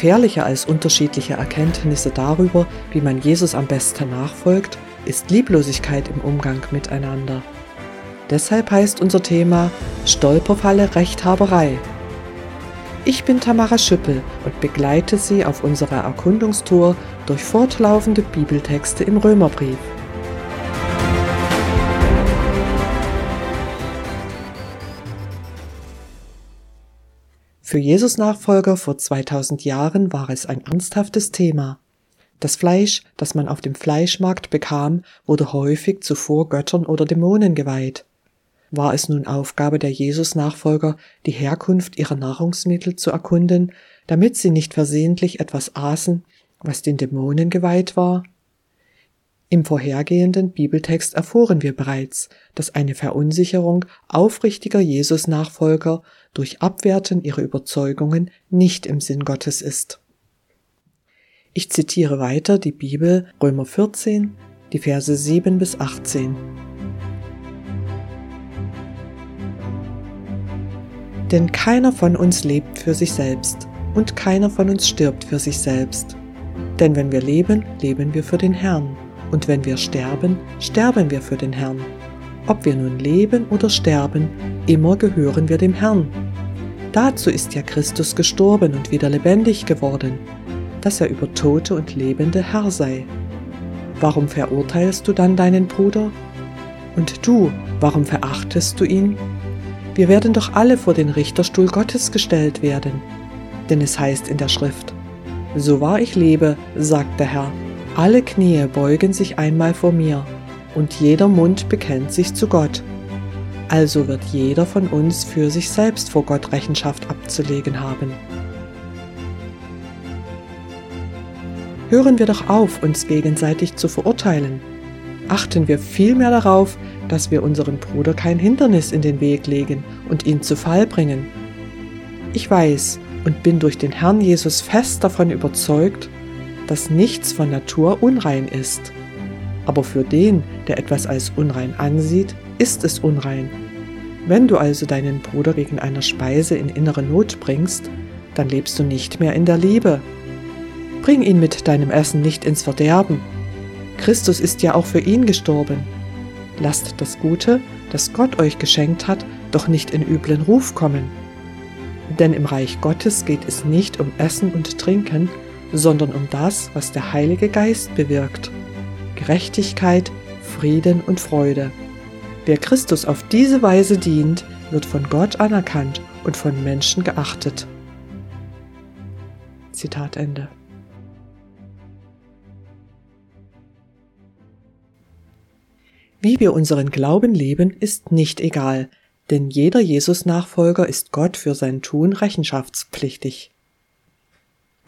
Gefährlicher als unterschiedliche Erkenntnisse darüber, wie man Jesus am besten nachfolgt, ist Lieblosigkeit im Umgang miteinander. Deshalb heißt unser Thema Stolperfalle Rechthaberei. Ich bin Tamara Schüppel und begleite Sie auf unserer Erkundungstour durch fortlaufende Bibeltexte im Römerbrief. Für Jesus-Nachfolger vor 2000 Jahren war es ein ernsthaftes Thema. Das Fleisch, das man auf dem Fleischmarkt bekam, wurde häufig zuvor Göttern oder Dämonen geweiht. War es nun Aufgabe der Jesus-Nachfolger, die Herkunft ihrer Nahrungsmittel zu erkunden, damit sie nicht versehentlich etwas aßen, was den Dämonen geweiht war? Im vorhergehenden Bibeltext erfuhren wir bereits, dass eine Verunsicherung aufrichtiger Jesus-Nachfolger durch Abwerten ihrer Überzeugungen nicht im Sinn Gottes ist. Ich zitiere weiter die Bibel Römer 14, die Verse 7 bis 18. Denn keiner von uns lebt für sich selbst und keiner von uns stirbt für sich selbst. Denn wenn wir leben, leben wir für den Herrn und wenn wir sterben, sterben wir für den Herrn. Ob wir nun leben oder sterben, immer gehören wir dem Herrn. Dazu ist ja Christus gestorben und wieder lebendig geworden, dass er über Tote und Lebende Herr sei. Warum verurteilst du dann deinen Bruder? Und du, warum verachtest du ihn? Wir werden doch alle vor den Richterstuhl Gottes gestellt werden. Denn es heißt in der Schrift, So wahr ich lebe, sagt der Herr, alle Knie beugen sich einmal vor mir, und jeder Mund bekennt sich zu Gott. Also wird jeder von uns für sich selbst vor Gott Rechenschaft abzulegen haben. Hören wir doch auf, uns gegenseitig zu verurteilen. Achten wir vielmehr darauf, dass wir unserem Bruder kein Hindernis in den Weg legen und ihn zu Fall bringen. Ich weiß und bin durch den Herrn Jesus fest davon überzeugt, dass nichts von Natur unrein ist. Aber für den, der etwas als unrein ansieht, ist es unrein. Wenn du also deinen Bruder wegen einer Speise in innere Not bringst, dann lebst du nicht mehr in der Liebe. Bring ihn mit deinem Essen nicht ins Verderben. Christus ist ja auch für ihn gestorben. Lasst das Gute, das Gott euch geschenkt hat, doch nicht in üblen Ruf kommen. Denn im Reich Gottes geht es nicht um Essen und Trinken, sondern um das, was der Heilige Geist bewirkt. Gerechtigkeit, Frieden und Freude. Wer Christus auf diese Weise dient, wird von Gott anerkannt und von Menschen geachtet. Zitat Ende. Wie wir unseren Glauben leben, ist nicht egal, denn jeder Jesus-Nachfolger ist Gott für sein Tun rechenschaftspflichtig.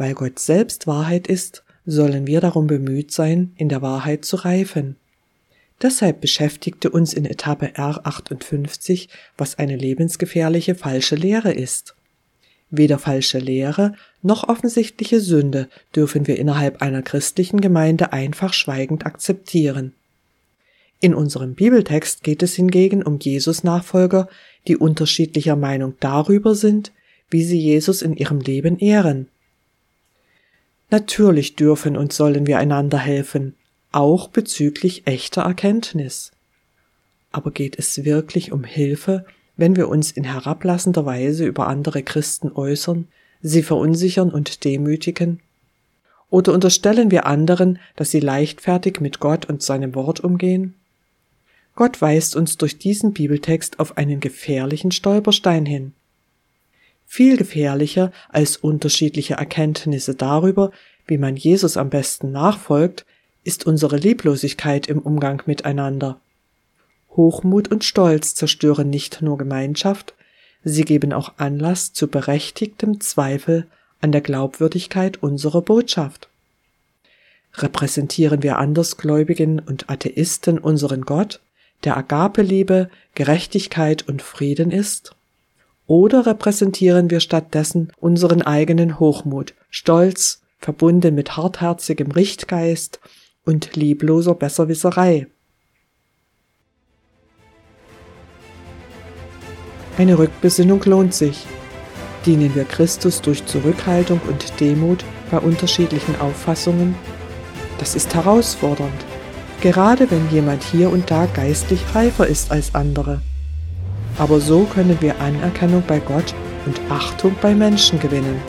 Weil Gott selbst Wahrheit ist, sollen wir darum bemüht sein, in der Wahrheit zu reifen. Deshalb beschäftigte uns in Etappe R58, was eine lebensgefährliche falsche Lehre ist. Weder falsche Lehre noch offensichtliche Sünde dürfen wir innerhalb einer christlichen Gemeinde einfach schweigend akzeptieren. In unserem Bibeltext geht es hingegen um Jesus-Nachfolger, die unterschiedlicher Meinung darüber sind, wie sie Jesus in ihrem Leben ehren. Natürlich dürfen und sollen wir einander helfen, auch bezüglich echter Erkenntnis. Aber geht es wirklich um Hilfe, wenn wir uns in herablassender Weise über andere Christen äußern, sie verunsichern und demütigen? Oder unterstellen wir anderen, dass sie leichtfertig mit Gott und seinem Wort umgehen? Gott weist uns durch diesen Bibeltext auf einen gefährlichen Stolperstein hin viel gefährlicher als unterschiedliche Erkenntnisse darüber, wie man Jesus am besten nachfolgt, ist unsere Lieblosigkeit im Umgang miteinander. Hochmut und Stolz zerstören nicht nur Gemeinschaft, sie geben auch Anlass zu berechtigtem Zweifel an der Glaubwürdigkeit unserer Botschaft. Repräsentieren wir Andersgläubigen und Atheisten unseren Gott, der Agape-Liebe, Gerechtigkeit und Frieden ist? Oder repräsentieren wir stattdessen unseren eigenen Hochmut, Stolz, verbunden mit hartherzigem Richtgeist und liebloser Besserwisserei? Eine Rückbesinnung lohnt sich. Dienen wir Christus durch Zurückhaltung und Demut bei unterschiedlichen Auffassungen? Das ist herausfordernd, gerade wenn jemand hier und da geistlich reifer ist als andere. Aber so können wir Anerkennung bei Gott und Achtung bei Menschen gewinnen.